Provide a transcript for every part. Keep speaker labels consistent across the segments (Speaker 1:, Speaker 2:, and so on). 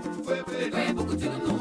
Speaker 1: Foi, foi,
Speaker 2: foi, foi, foi, foi, foi,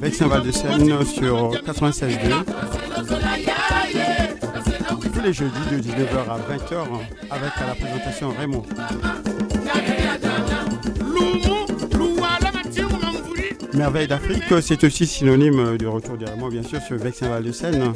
Speaker 2: Vexin Val de Seine sur 96.2. Tous les jeudis de 19h à 20h avec la présentation Raymond. Merveille d'Afrique, c'est aussi synonyme du retour des Raymond, bien sûr, sur Vexin Val de Seine.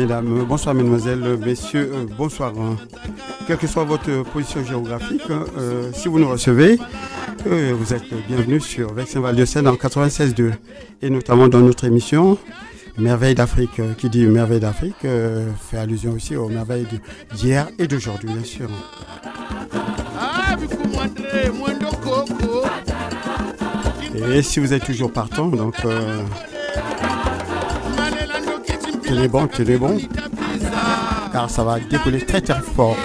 Speaker 2: mesdames, bonsoir mesdemoiselles, messieurs, euh, bonsoir. Quelle que soit votre position géographique, euh, si vous nous recevez, euh, vous êtes bienvenus sur Vexin Val de Seine en 96.2 et notamment dans notre émission Merveille d'Afrique. Qui dit Merveille d'Afrique fait allusion aussi aux merveilles d'hier et d'aujourd'hui, bien sûr. Et si vous êtes toujours partant, donc
Speaker 1: qu'il
Speaker 2: est bon, qu'il est
Speaker 1: bon,
Speaker 2: car ça va décoller très très fort.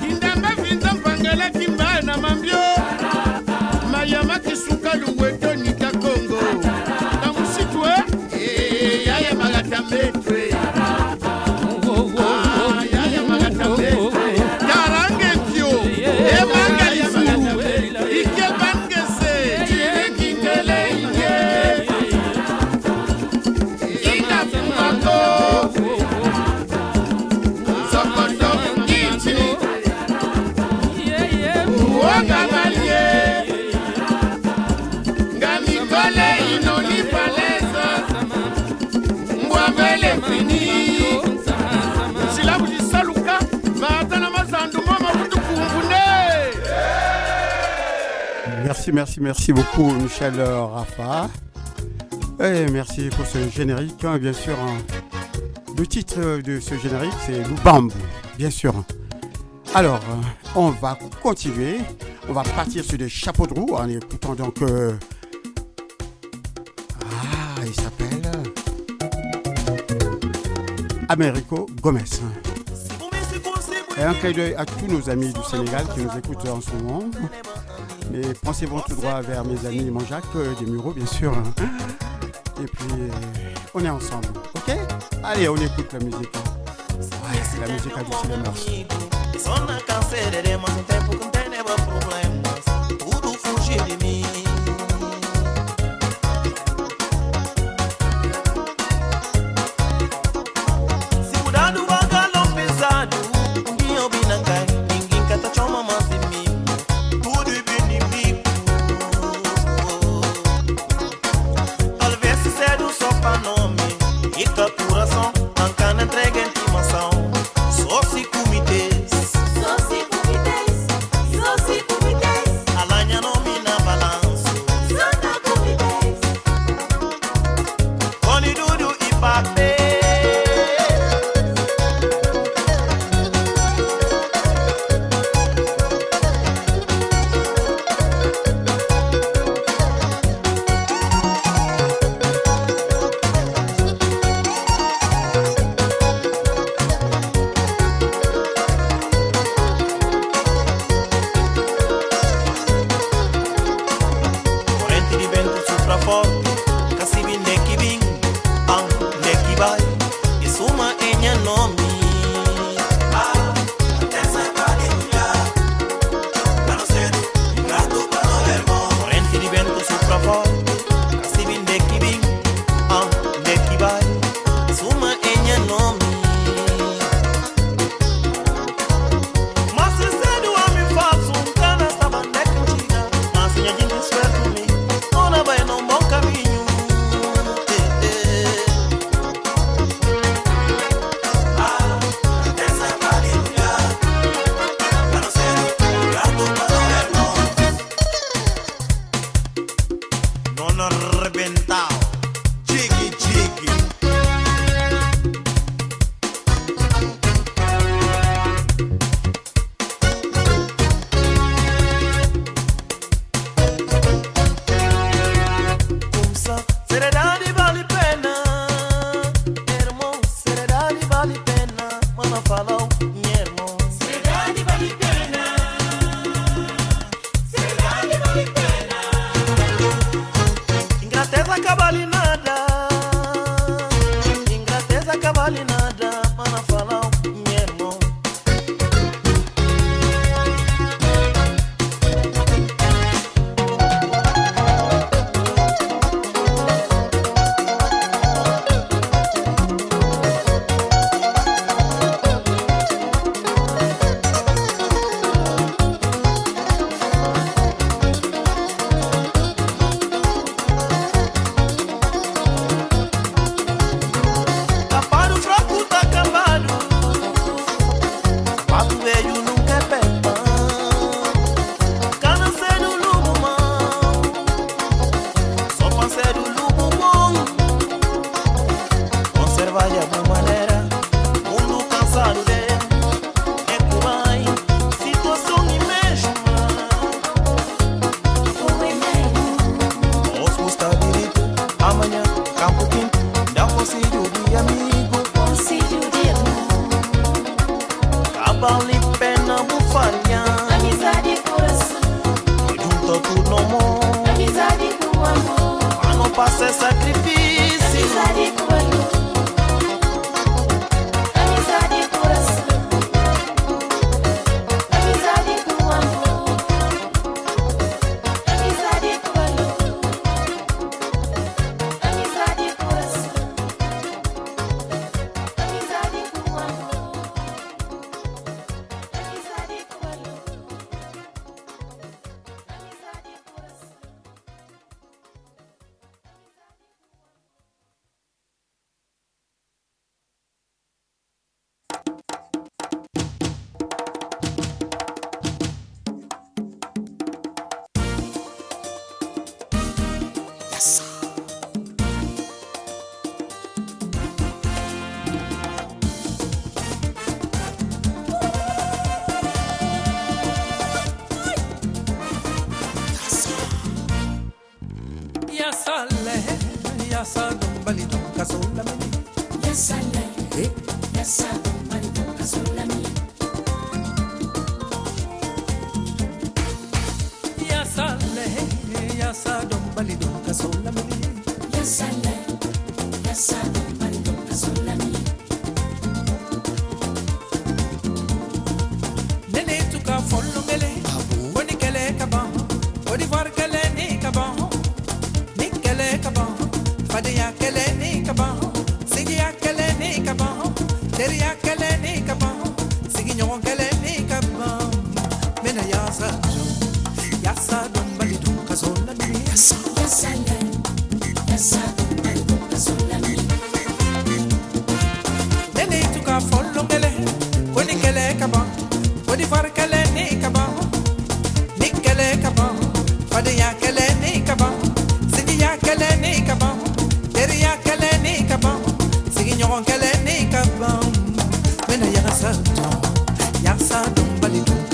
Speaker 2: kindamba vinda mpangela kimba na mambio mayama kisuka lungweto nika kongo. Na musitwe eyayamagatambe eh, twe
Speaker 3: Merci, merci, merci beaucoup Michel euh, Rafa. Et merci pour ce générique. Hein, bien sûr, hein. le titre de ce générique, c'est Lubambu, bien sûr. Alors, euh, on va continuer. On va partir sur des chapeaux de roue en écoutant donc... Euh, ah, il s'appelle... Américo Gomez. Et un clin d'œil à tous nos amis du Sénégal qui nous écoutent en ce moment. Mais pensez-vous tout droit vers mes amis, mon Jacques, euh, des Mureaux, bien sûr. Hein. Et puis, euh, on est ensemble, ok? Allez, on écoute la musique. C'est la musique à du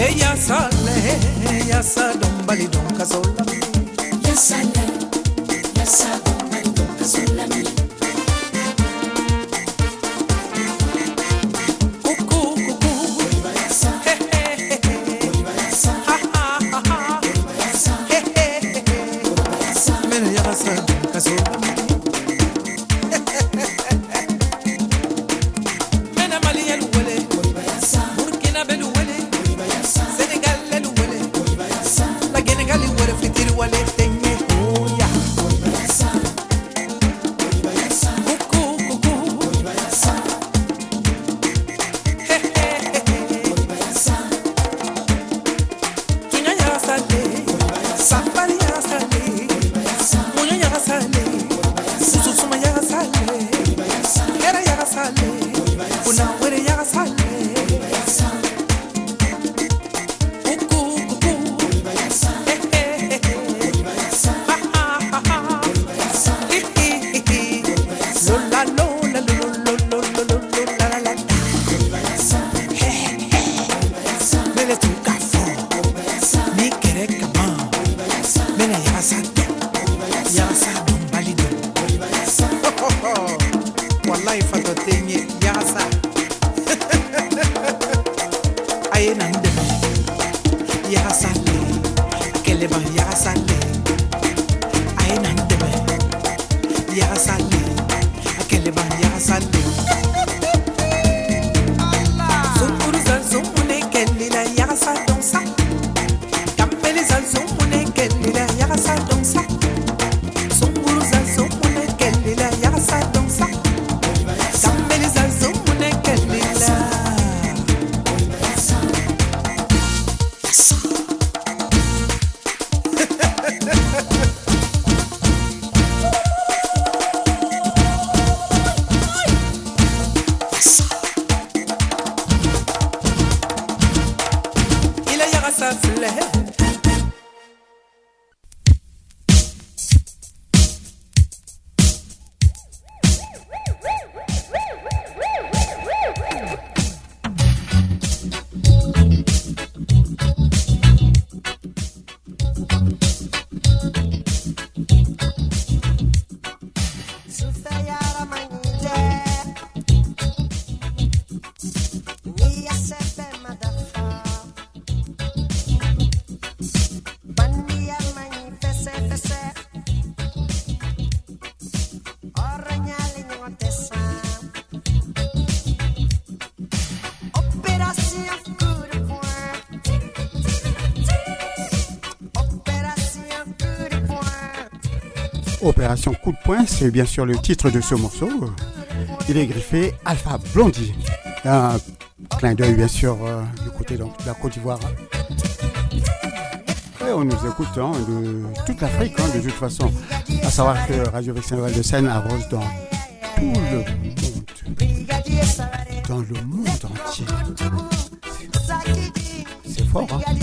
Speaker 4: Eya sale, eya sa dombali donka sola.
Speaker 5: Ya sale, ya
Speaker 4: sale.
Speaker 1: Opération Coup de poing,
Speaker 6: c'est bien sûr le titre de ce morceau. Il est griffé Alpha Blondie. Un clin d'œil, bien sûr, euh, du côté donc, de la Côte d'Ivoire. Et on nous écoute hein, de toute l'Afrique, hein, de toute façon. À savoir que Radio Vexin de Seine arrose dans tout le monde. Dans le monde entier. C'est fort, hein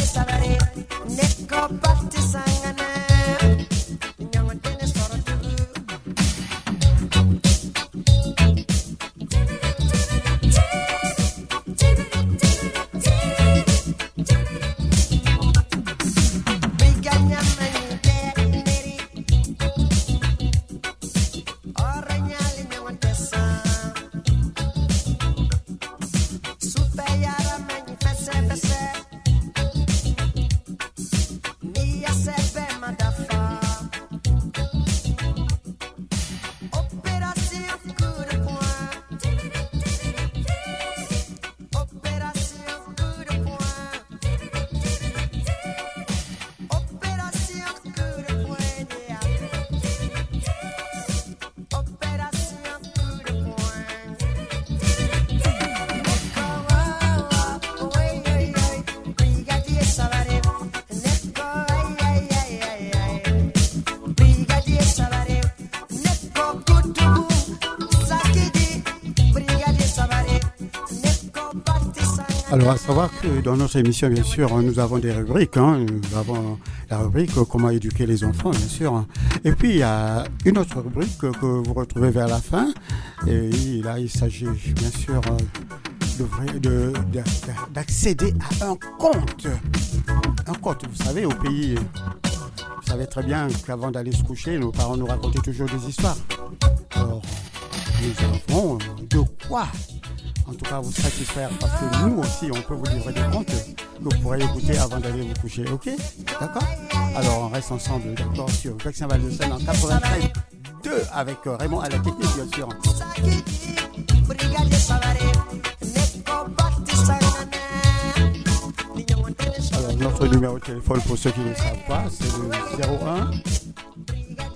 Speaker 6: Alors, à savoir que dans notre émission, bien sûr, nous avons des rubriques. hein. Nous avons la rubrique Comment éduquer les enfants, bien sûr. hein. Et puis, il y a une autre rubrique que vous retrouvez vers la fin. Et là, il s'agit, bien sûr, d'accéder à un compte. Un compte, vous savez, au pays. Vous savez très bien qu'avant d'aller se coucher, nos parents nous racontaient toujours des histoires. Alors, nous avons de quoi en tout cas vous satisfaire parce que nous aussi on peut vous livrer des comptes que vous pourrez écouter avant d'aller vous coucher, ok? D'accord? Alors on reste ensemble, d'accord, sur Vexin Val de Seine en 93 2 avec euh, Raymond à la technique bien sûr. Alors notre numéro de téléphone pour ceux qui ne le savent pas, c'est le 01
Speaker 1: Brigadier Savary,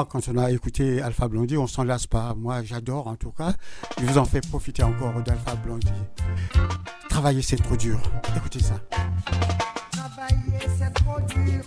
Speaker 6: Ah, quand on a écouté Alpha Blondie, on s'en lasse pas. Moi, j'adore en tout cas. Je vous en fais profiter encore d'Alpha Blondie. Travailler, c'est trop dur. Écoutez ça.
Speaker 1: Travailler c'est trop dur,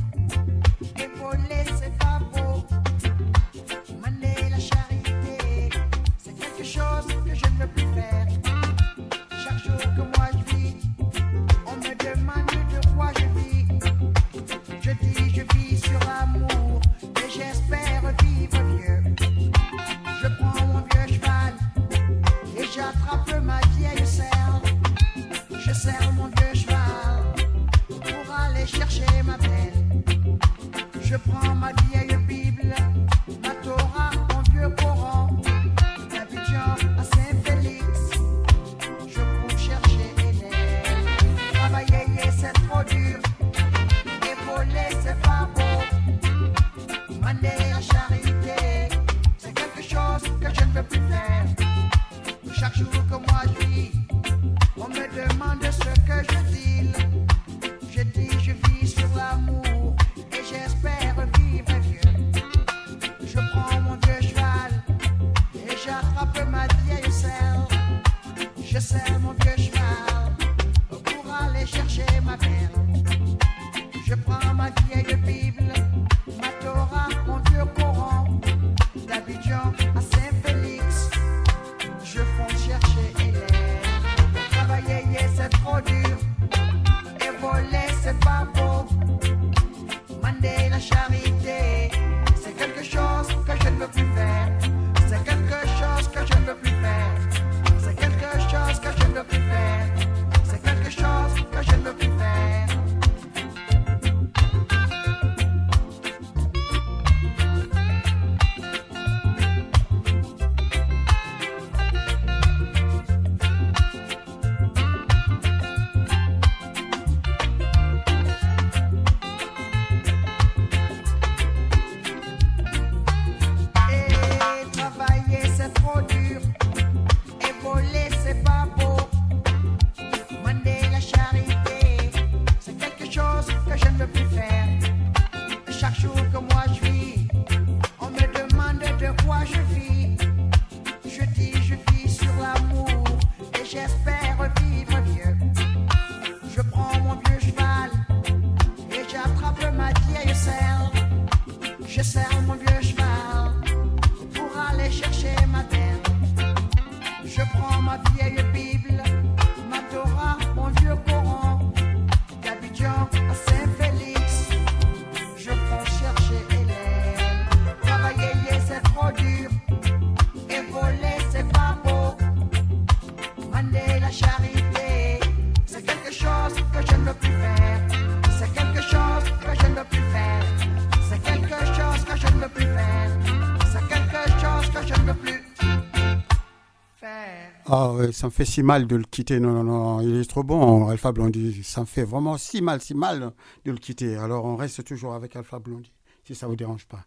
Speaker 1: ouais, ça me fait si mal de le quitter. Non, non, non, il est trop bon, Alpha Blondie. Ça me fait vraiment si mal, si mal de le quitter. Alors on reste toujours avec Alpha Blondie, si ça vous dérange pas.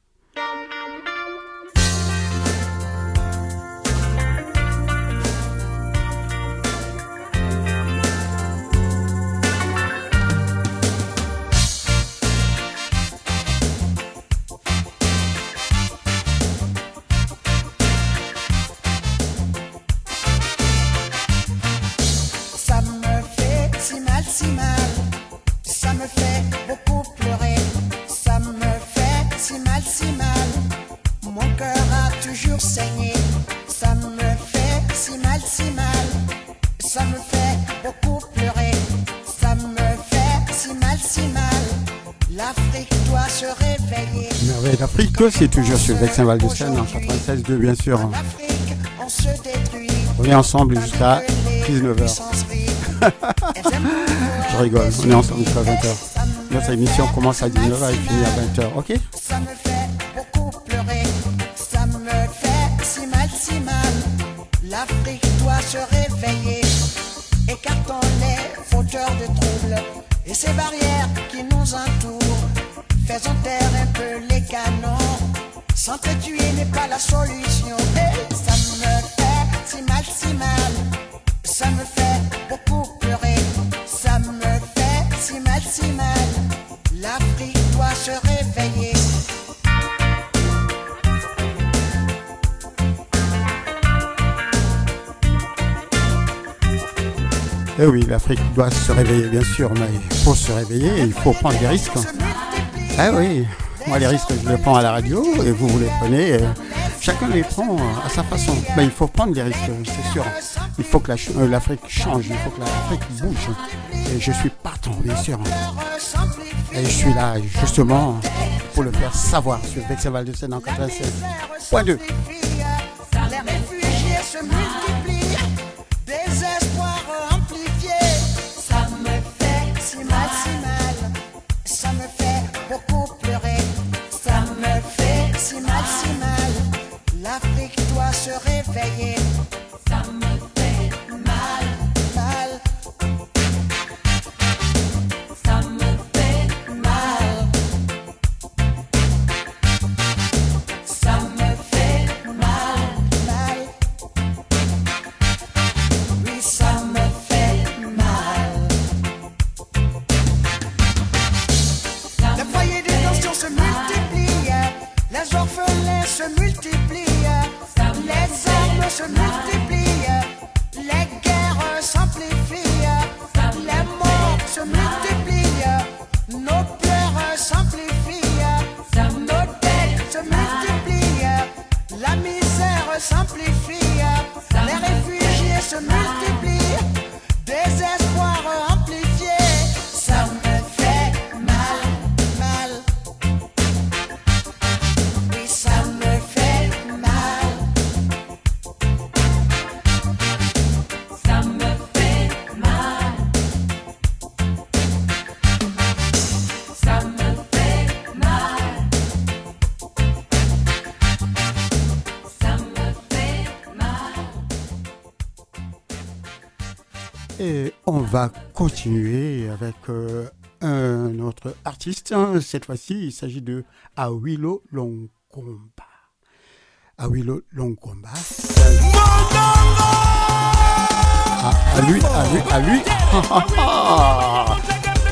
Speaker 1: C'est toujours sur Vexin Val de Seine en 96.2, bien sûr.
Speaker 6: On se détruit.
Speaker 1: On est ensemble jusqu'à 19h. Je rigole, on est ensemble jusqu'à 20h. Notre émission commence à 19h et finit à 20h, ok?
Speaker 6: Ça me fait beaucoup pleurer. Ça me fait si mal, si mal. L'Afrique doit se réveiller. Écartons les fauteurs de troubles et ces barrières qui nous entourent. Faisons taire S'entretuer n'est pas la solution. Et ça me fait si mal, si mal. Ça me fait beaucoup pleurer. Ça me fait si mal, si mal. L'Afrique doit se réveiller.
Speaker 1: Eh oui, l'Afrique doit se réveiller, bien sûr, mais pour se réveiller, il faut prendre des risques. Ah oui, les risques, je les prends à la radio et vous, vous les prenez. chacun les prend à sa façon. Mais il faut prendre des risques, c'est sûr. Il faut que euh, l'Afrique change, il faut que l'Afrique bouge. Et je suis partant, bien sûr. Et je suis là, justement, pour le faire savoir sur Vexeval de Seine en 96.
Speaker 6: se
Speaker 7: réveiller. va continuer avec euh, un autre artiste. Hein. Cette fois-ci, il s'agit de Awilo Longomba. Awilo Longomba. Ah, à lui, à lui, à lui.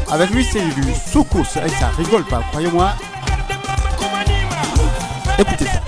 Speaker 7: Avec lui, c'est du soukous. Et hein, ça rigole pas, croyez-moi. Écoutez ça.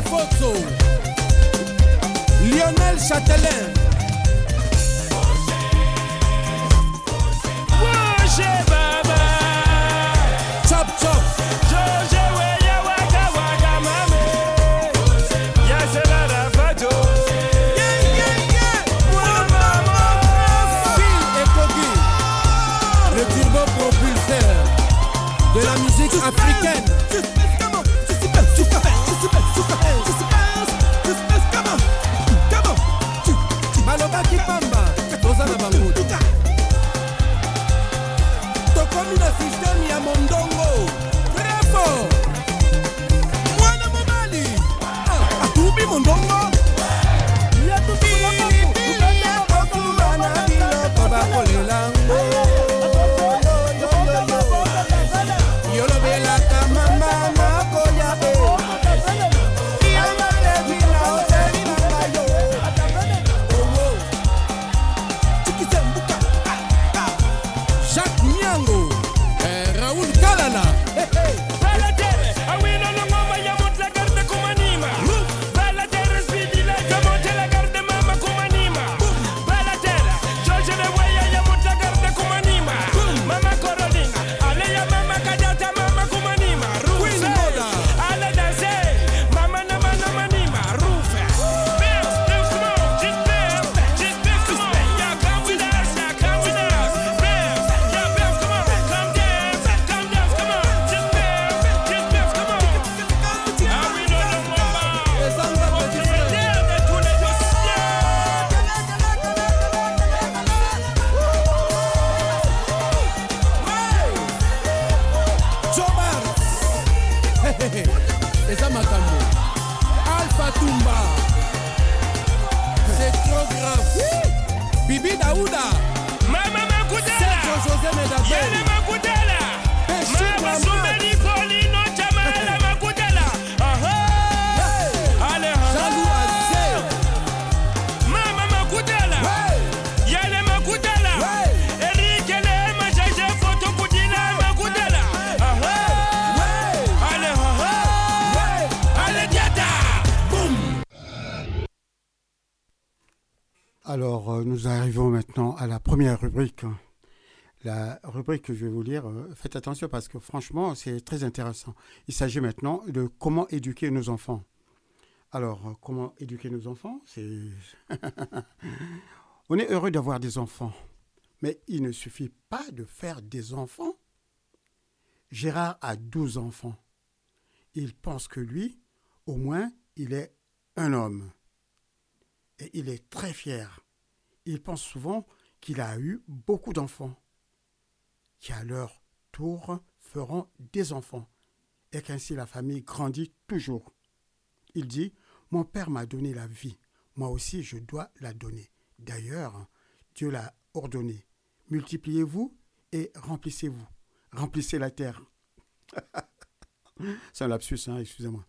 Speaker 8: Foto, Lionel Châtelain.
Speaker 1: Roger, Roger. Nous arrivons maintenant à la première rubrique. La rubrique que je vais vous lire, euh, faites attention parce que franchement, c'est très intéressant. Il s'agit maintenant de comment éduquer nos enfants. Alors, euh, comment éduquer nos enfants C'est. On est heureux d'avoir des enfants, mais il ne suffit pas de faire des enfants. Gérard a 12 enfants. Il pense que lui, au moins, il est un homme. Et il est très fier. Il pense souvent qu'il a eu beaucoup d'enfants, qui à leur tour feront des enfants, et qu'ainsi la famille grandit toujours. Il dit, mon père m'a donné la vie, moi aussi je dois la donner. D'ailleurs, Dieu l'a ordonné. Multipliez-vous et remplissez-vous. Remplissez la terre. C'est un lapsus, hein, excusez-moi.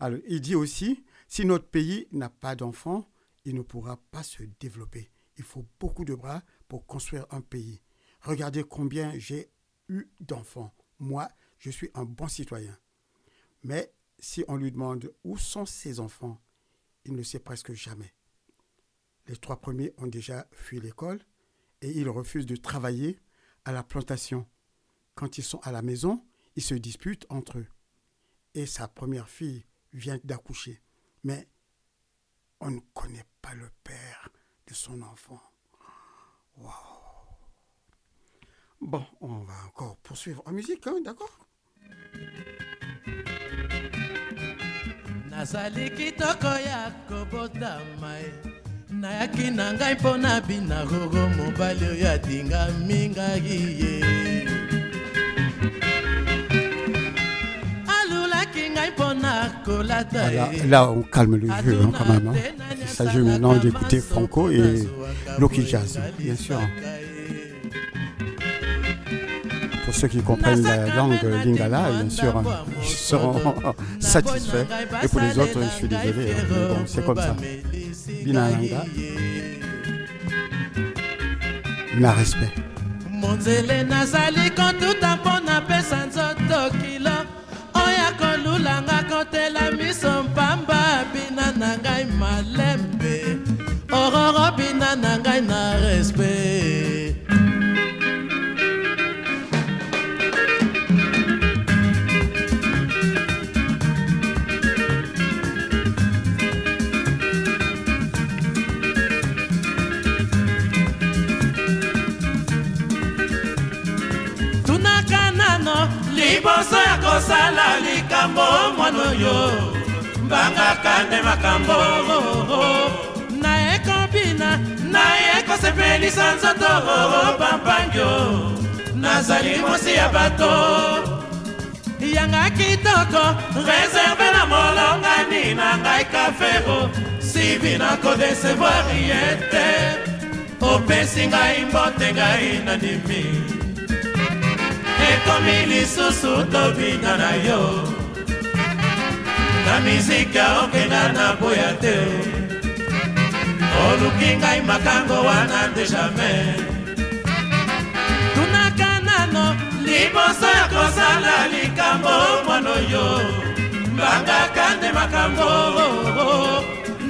Speaker 1: Alors, il dit aussi, si notre pays n'a pas d'enfants, il ne pourra pas se développer. Il faut beaucoup de bras pour construire un pays. Regardez combien j'ai eu d'enfants. Moi, je suis un bon citoyen. Mais si on lui demande où sont ses enfants, il ne sait presque jamais. Les trois premiers ont déjà fui l'école et ils refusent de travailler à la plantation. Quand ils sont à la maison, ils se disputent entre eux. Et sa première fille vient d'accoucher. Mais on ne connaît pas le père de son enfant. Waouh. Bon, on va encore poursuivre en musique, hein, d'accord?
Speaker 9: Nazali kitoko ya kobotama nayaki na ngai mpo na bina gogo mobali oyo atingami ngai ye alulaki ngai mpo na kolata
Speaker 1: là, on calme le jeu hein, quand même. hein. Il s'agit maintenant d'écouter Franco et Loki Jazz, bien sûr. Pour ceux qui comprennent la langue lingala, bien sûr, ils seront satisfaits. Et pour les autres, je suis désolé, hein, mais bon, c'est comme ça. Binalanga, na respect.
Speaker 9: monzele nazali kotuta mpo napesa nzoto kilo oyo akolulanga kotela miso mpamba bina na ngai malembe. Ororo bina na ngai na respect. Liboso ya kosala likambo mwana oyo. Mbangaka nde makambo. Naye kobina naye kosepelisa nzoto. Pampangio nazali mosi ya bato. Yanga kitoko reserve na molongani na ngai kafero sivi na kodesevoir ye te. Opesi ngai mbote ngai nandimi ekomi lisusu tobina na yo na miziki okenda na boya te. Oluki ngai makango wana nde jamai tunaka nano liboso ya kosala likambo mwana oyo. Mbangaka nde makambo.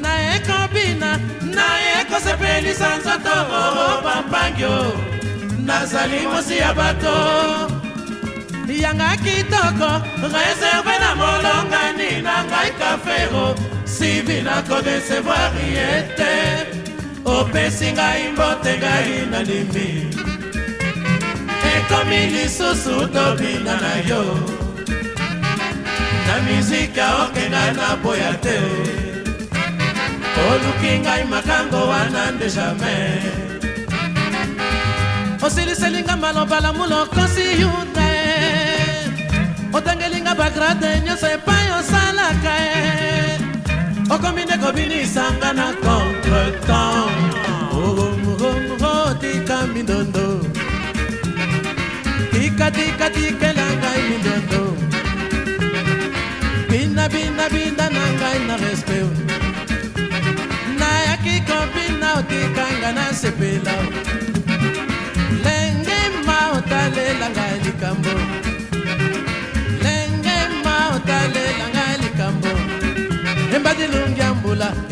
Speaker 9: Naye kobina naye kosepelisa nzoto pampangio nazali mosi ya bato yanga kitoko reserve na molongani na ngai kafero sivi na kodesevoir ye te opesi ngai mbote ngai nandimi ekomi lisusu tobina na yo. Na mizika okenda na boya te. Oluki ngai makango wana nde jamai osiliselinga maloba lamulo kosi yuta otangelinga bagrade nyonso epai osalaka e. Okomi nde kobinisanga na contretemps. Tika mindondo. Tika tika tikela ngai mindondo. Bina bina bina na ngai na respect. Nayaki kobina otikanga na sepela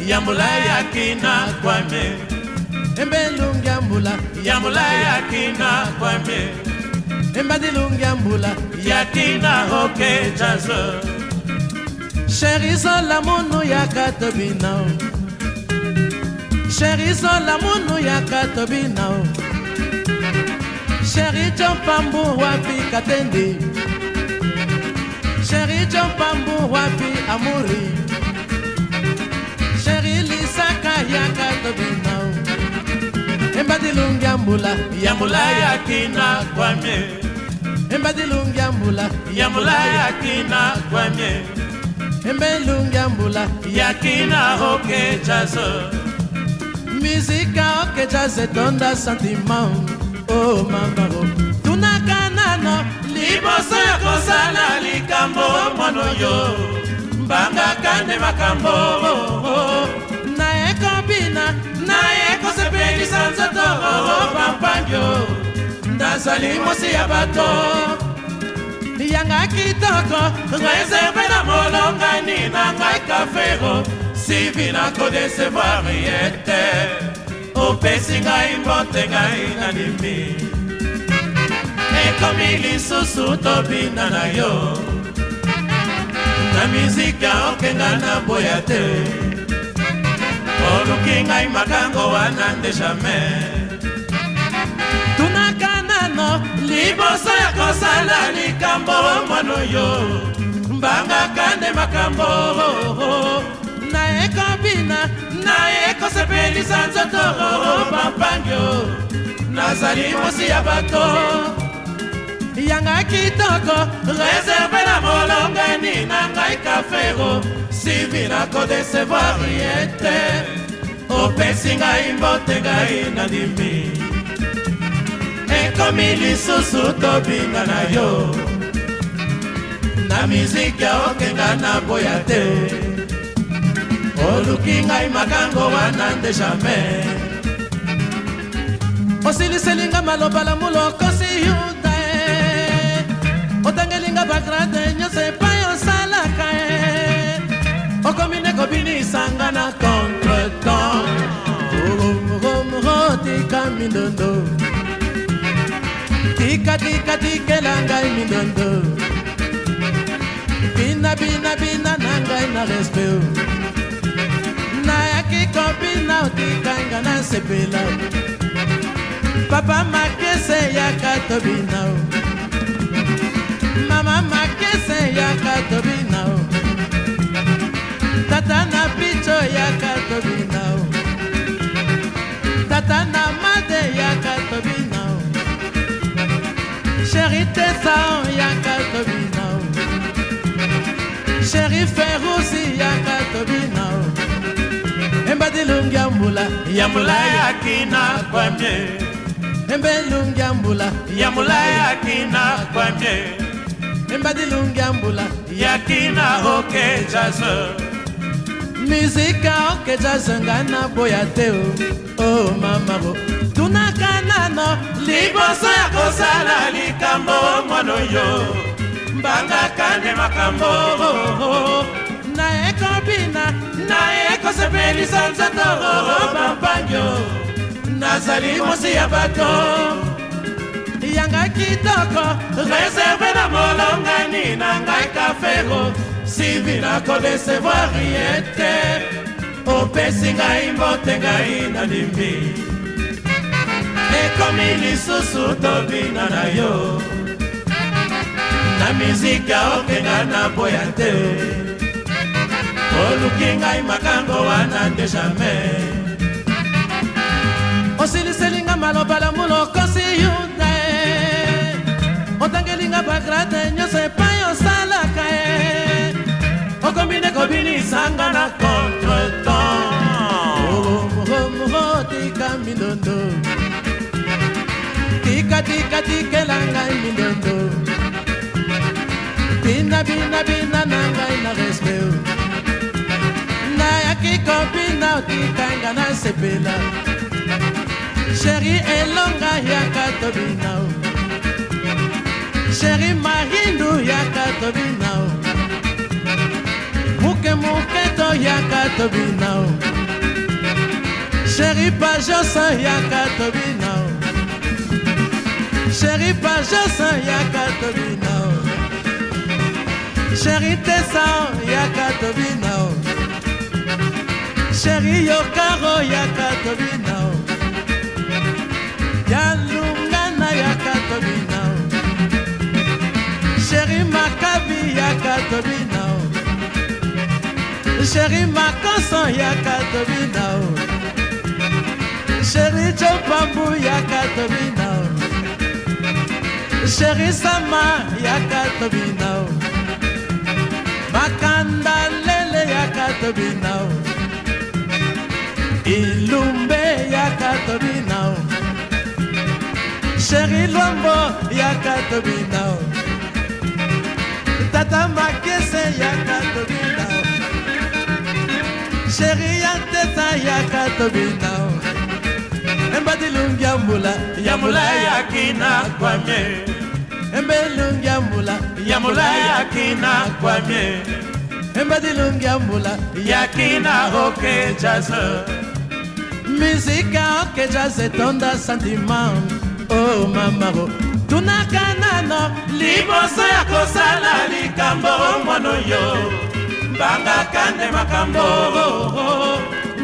Speaker 9: yambula yaki na kwame. Embelungi yambula
Speaker 10: yambula yaki na kwame.
Speaker 9: Embadilungi yambula yaki
Speaker 10: na oke jazo.
Speaker 9: Sherizola munu yaka tobina o sherizola munu yaka tobina o sheri jompambu wapi katende sheri jompambu wapi amuri sheri lisaka yaka tobina embadilungi
Speaker 10: ambula yambula yakina kwamye
Speaker 9: embadilungi
Speaker 10: ambula yambula yakina kwamye
Speaker 9: embelungi ambula
Speaker 10: yakina oke chaso
Speaker 9: mizika oke chase tonda sentiment o oh, mamao oh. tunaka nano
Speaker 10: liboso ya kosala likambo mono yo mbangaka nde makambo oh.
Speaker 9: Naye kobina
Speaker 10: naye kosepelisa nzoto pampangio nazali mosi ya bato.
Speaker 9: Yanga kitoko
Speaker 10: reserve na molongani na ngai kafero. Sivi na kodesevoir ye te opesi ngai mbote ngai nandimi ekomi lisusu tobina na yo. Na mizika okenga na boya te oluki ngai makango wana nde jamai
Speaker 9: tunaka nano
Speaker 10: liboso ya kosala likambo mono yo mbangaka nde makambo.
Speaker 9: Naye kobina
Speaker 10: naye kosepelisa nzoto. Pampangio nazali mosi ya bato.
Speaker 9: Yanga kitoko
Speaker 10: reserve na molongani na ngai kafero sivi na kodesevoir ye te opesi ngai mbote ngai nandimi ekomi lisusu tobinga na yo. Na miziki ya okenga na boya te. Oluki ngai makango wana nde jamai
Speaker 9: osiliselinga maloba lamulo okosi yuta e. Otangelinga bagrade nyonso kobinisanga na contretemps tika mindondo. Tika tika tikela ngai mindondo. Bina bina bina na ngai na respect nayaki kobina otikanga na sepela. Papa makese yaka tobina o mama makese yaka tobina o tata na picho yaka tobina o tata na made yaka tobina o sheri tesao yaka tobina o sheri ferusi yaka tobina o embadilungi ya mbula
Speaker 10: ya molayaki na kwamie.
Speaker 9: Embelungi ya mbula
Speaker 10: ya molayaki na kwamie.
Speaker 9: embadilungi ya mbula
Speaker 10: yakina hoke jazo
Speaker 9: mizika okeja zenga na boya te o. O mamaro tunaka nano
Speaker 10: liboso ya kosala likambo mono yo mbangaka nde makambo
Speaker 9: naye kobina
Speaker 10: naye kosepelisa nzoto pampangio nazali mosi ya bato.
Speaker 9: Yanga kitoko
Speaker 10: reserve na molongani na ngai kafero sivi na kodesevoir ye te opesi ngai mbote ngai nandimi ekomi lisusu tobina na yo na mizika okenga na boya te oluki ngai makango wana nde jamai
Speaker 9: osiliselinga maloba lamulo okosi yuta e otangelinga bagrade kobinisanga na contretemps. Tika mindondo. Tika tika tikela ngai mindondo. Bina bina bina na ngai na respect nayaki kobina otikanga na sepela. Sheri elonga yaka tobina o. Sheri mahindu yaka tobina moke toyaka tobina o sheri pajosa yaka tobina o sheri pajosa yaka tobina o sheri tesa yaka tobina o sheri yokaro yaka tobina o yalungana yaka tobina o sheri makabi yaka tobina o sheri makanson yaka tobina o sheri jopambu yaka tobina o sheri sama yaka tobina o makanda lele yaka tobina o ilumbe yaka tobina o sheri lwambo yaka tobina o tata makese yaka tobina o sheri ya ntesa yaka tobina embadilungi ya mbula
Speaker 10: yamula yakina kwamie
Speaker 9: embelungi ya mbula
Speaker 10: yamula yakina kwamie
Speaker 9: embadilungi ya mbula
Speaker 10: yakina oke jaze
Speaker 9: misika oke jaze tonda sentiment. Oh, o mamaro oh. tunaka nano
Speaker 10: liboso ya kosala likambo mwana yo mbangaka nde makambo.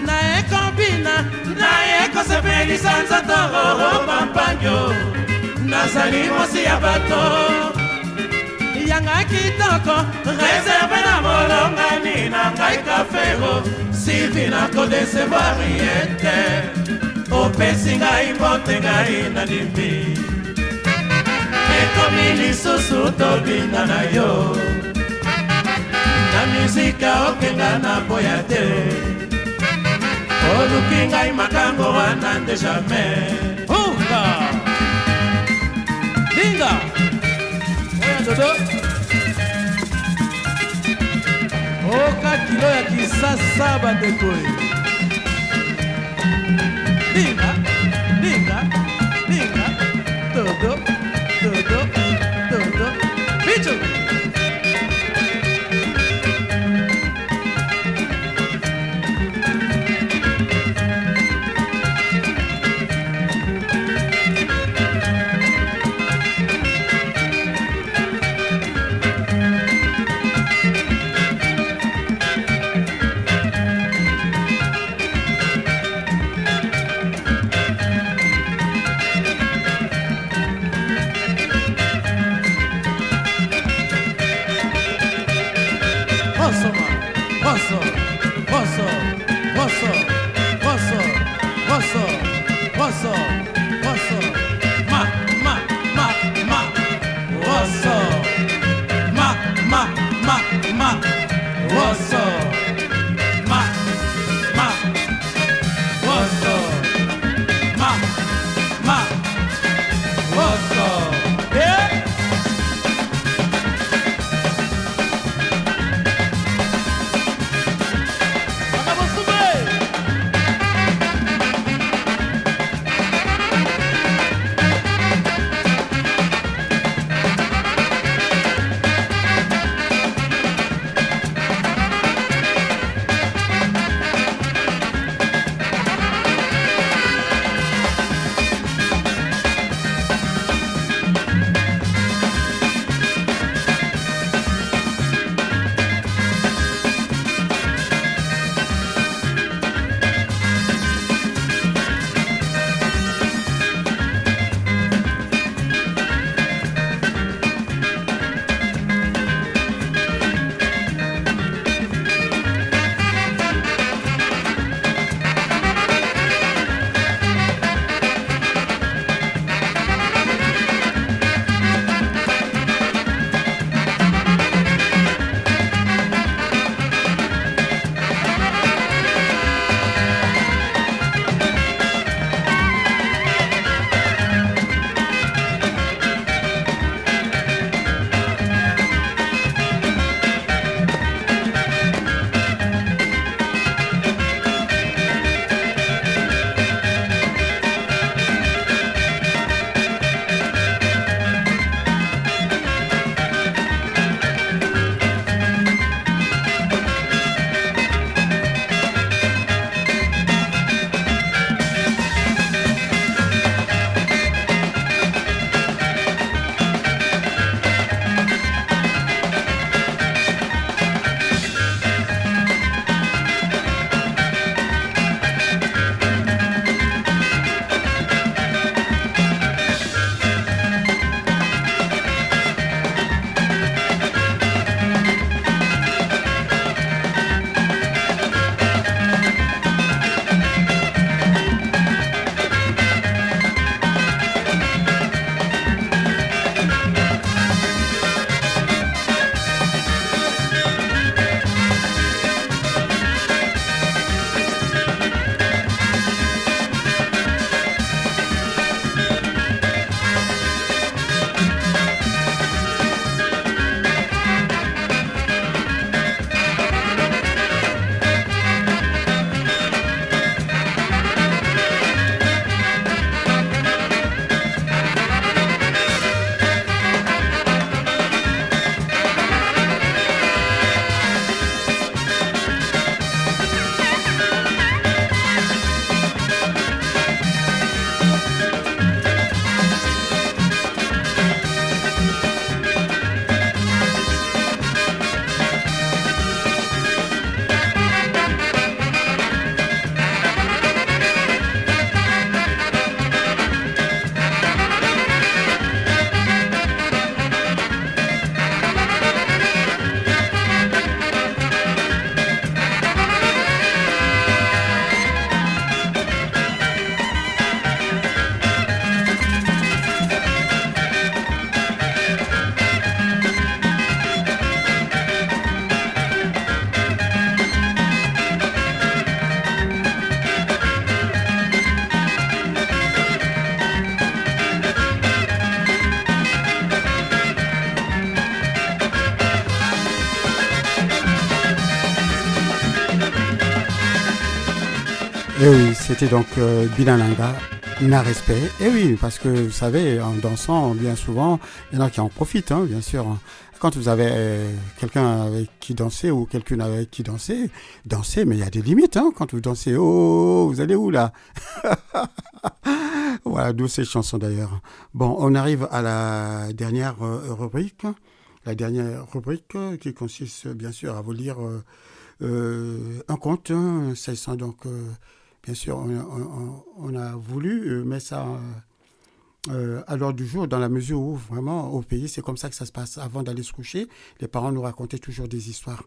Speaker 9: Naye kobina
Speaker 10: naye kosepelisa nzoto. Pampangyo nazali mosi ya bato.
Speaker 9: Yanga kitoko
Speaker 10: reserve na molongani na ngai kafero sivi nakodesevoir ye te opesi ngai mbote ngai nandimi ekomi lisusu tobinga na yo na mizika okenga na boya te. Oluki ngai makambo wana nde jamai
Speaker 9: unga dinga oya dodo oka kilo ya kisasa bandeko
Speaker 1: donc euh, Binalanga, n'a respect. Et oui, parce que vous savez, en dansant, bien souvent, il y en a qui en profitent, hein, bien sûr. Quand vous avez euh, quelqu'un avec qui danser ou quelqu'un avec qui danser, danser, mais il y a des limites. Hein, quand vous dansez, oh, vous allez où là? Voilà, d'où ces chansons d'ailleurs. Bon, on arrive à la dernière euh, rubrique. La dernière rubrique euh, qui consiste bien sûr à vous lire un conte. hein. C'est ça, donc, bien sûr, on, a voulu euh, mettre ça euh, euh, à l'ordre du jour dans la mesure où vraiment au pays, c'est comme ça que ça se passe. Avant d'aller se coucher, les parents nous racontaient toujours des histoires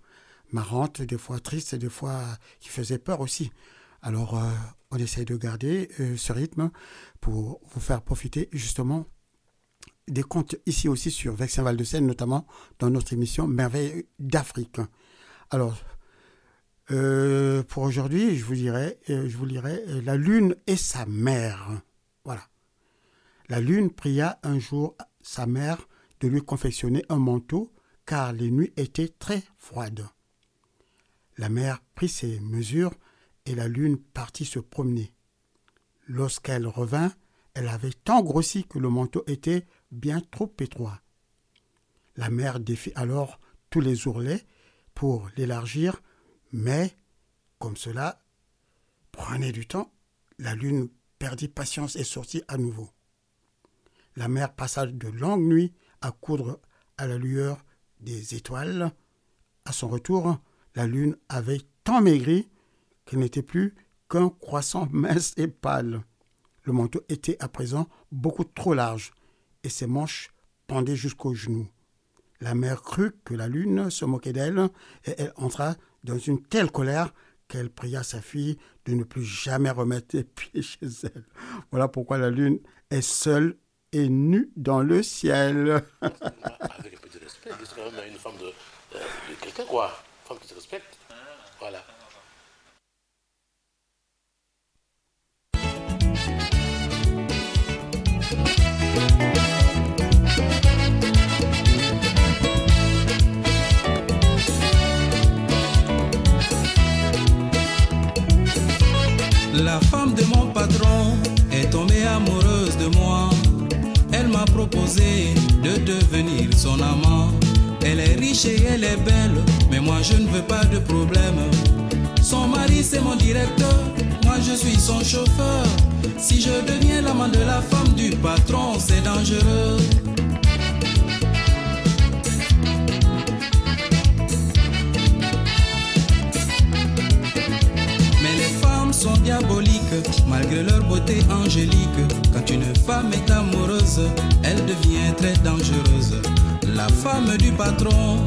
Speaker 1: marrantes, des fois tristes, des fois qui faisaient peur aussi. Alors, on essaye de garder ce rythme pour vous faire profiter justement des contes ici aussi sur Vexin Val de Seine, notamment dans notre émission Merveilles d'Afrique. Alors, euh, pour aujourd'hui, je vous dirais, euh, je vous lirai euh, La Lune et sa mère. Voilà. La Lune pria un jour sa mère de lui confectionner un manteau, car les nuits étaient très froides. La mère prit ses mesures et la Lune partit se promener. Lorsqu'elle revint, elle avait tant grossi que le manteau était bien trop étroit. La mère défit alors tous les ourlets pour l'élargir, mais comme cela prenait du temps, la lune perdit patience et sortit à nouveau. La mère passa de longues nuits à coudre à la lueur des étoiles. À son retour, la lune avait tant maigri qu'elle n'était plus qu'un croissant mince et pâle. Le manteau était à présent beaucoup trop large et ses manches pendaient jusqu'aux genoux. La mère crut que la lune se moquait d'elle et elle entra dans une telle colère qu'elle pria sa fille de ne plus jamais remettre les pieds chez elle. Voilà pourquoi la lune est seule et nue dans le ciel.
Speaker 11: Avec un peu de respect, c'est quand même une femme de, euh, de quelqu'un, quoi. Une femme qui se respecte. Voilà.
Speaker 12: La de devenir son amant. Elle est riche et elle est belle, mais moi je ne veux pas de problème. Son mari c'est mon directeur, moi je suis son chauffeur. Si je deviens l'amant de la femme du patron, c'est dangereux. Malgré leur beauté angélique. Quand une femme est amoureuse, elle devient très dangereuse. La femme du patron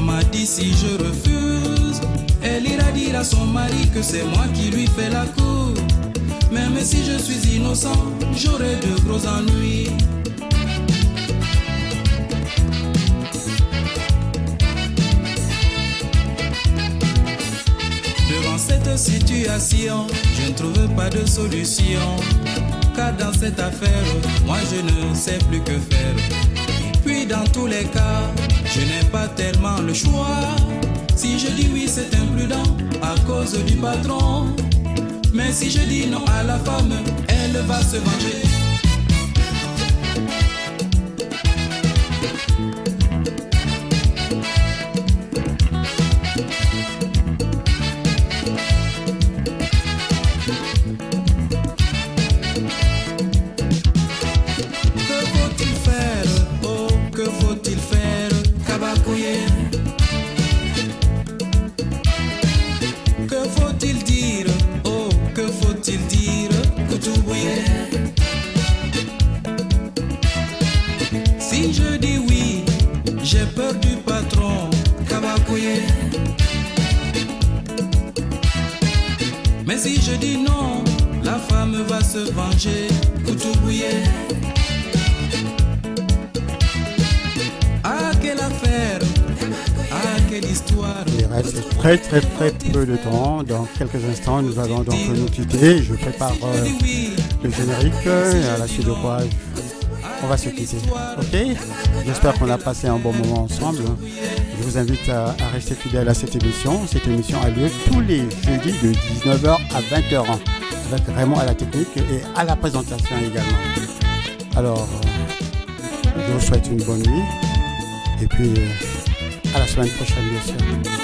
Speaker 12: m'a dit si je refuse, elle ira dire à son mari que c'est moi qui lui fais la cour. Même si je suis innocent, j'aurai de gros ennuis. Situation, je ne trouve pas de solution. Car dans cette affaire, moi je ne sais plus que faire. Puis dans tous les cas, je n'ai pas tellement le choix. Si je dis oui, c'est imprudent à cause du patron. Mais si je dis non à la femme, elle va se venger. Koutoubouye Ah, quelle affaire Ah, quelle histoire
Speaker 1: Il reste très très très peu de temps. Dans quelques instants, nous allons donc nous quitter. Je prépare euh, le générique et à la suite de quoi on va se quitter. Ok? J'espère qu'on a passé un bon moment ensemble. Je vous invite à, à rester fidèle à cette émission. Cette émission a lieu tous les jeudis de 19h à 20h
Speaker 2: avec Raymond à la technique et à la présentation également. Alors, je vous souhaite une bonne nuit et puis euh, à la semaine prochaine, bien sûr.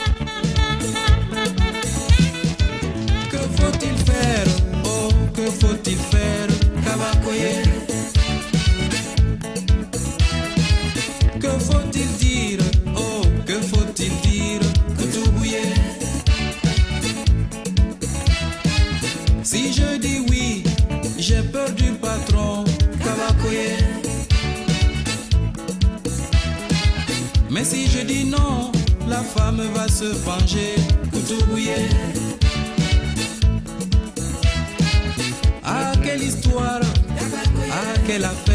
Speaker 12: Se venger Kutubouye Ah, quelle histoire Ah, quelle affaire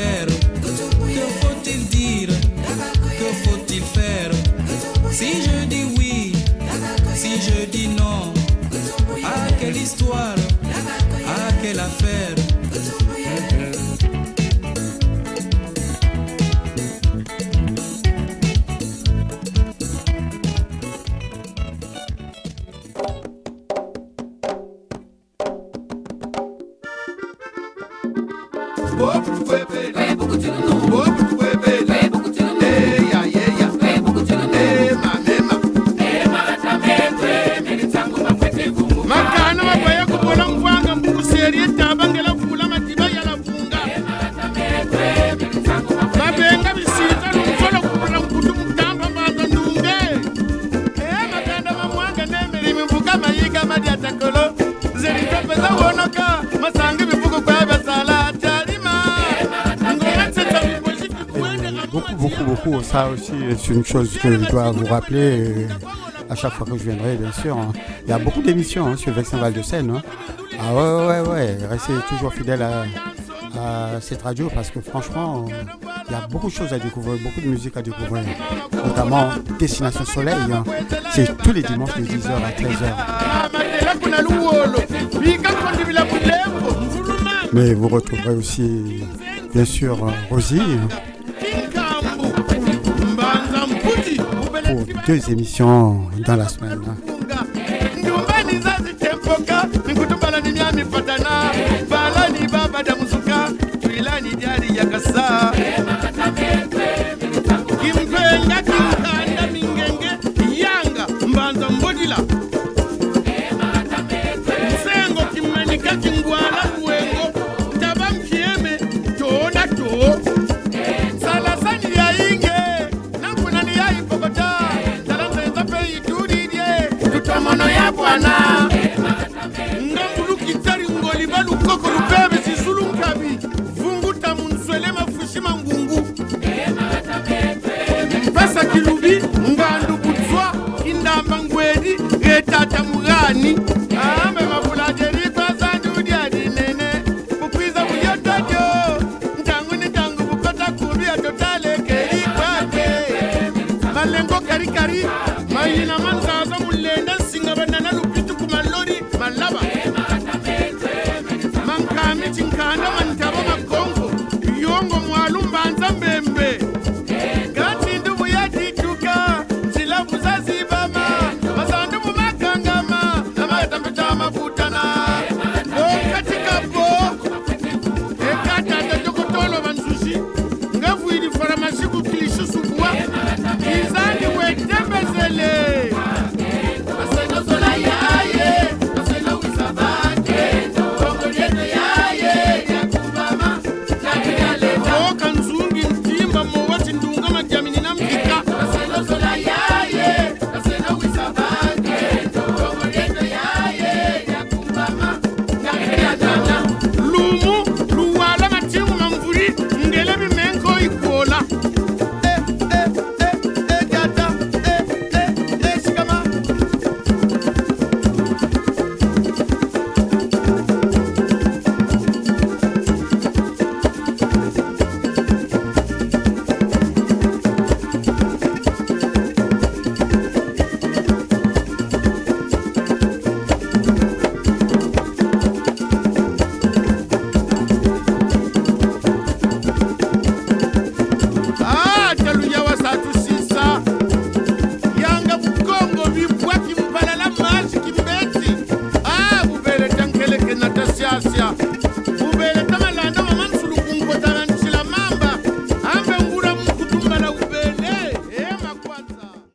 Speaker 2: Ça aussi, c'est une chose que je dois vous rappeler à chaque fois que je viendrai, bien sûr. hein. Il y a beaucoup d'émissions hein, sur Vexin Val de Seine. Ah ouais, ouais, ouais. Restez toujours fidèles à, à cette radio parce que franchement, il y a beaucoup de choses à découvrir, beaucoup de musique à découvrir. Notamment Destination Soleil. hein. C'est tous les dimanches de 10h à 13h.
Speaker 1: madela kuna luwolo bikakondibila bulembo mvuluma
Speaker 2: Mais vous retrouverez aussi, bien sûr, Rosie deux émissions dans la semaine. hein.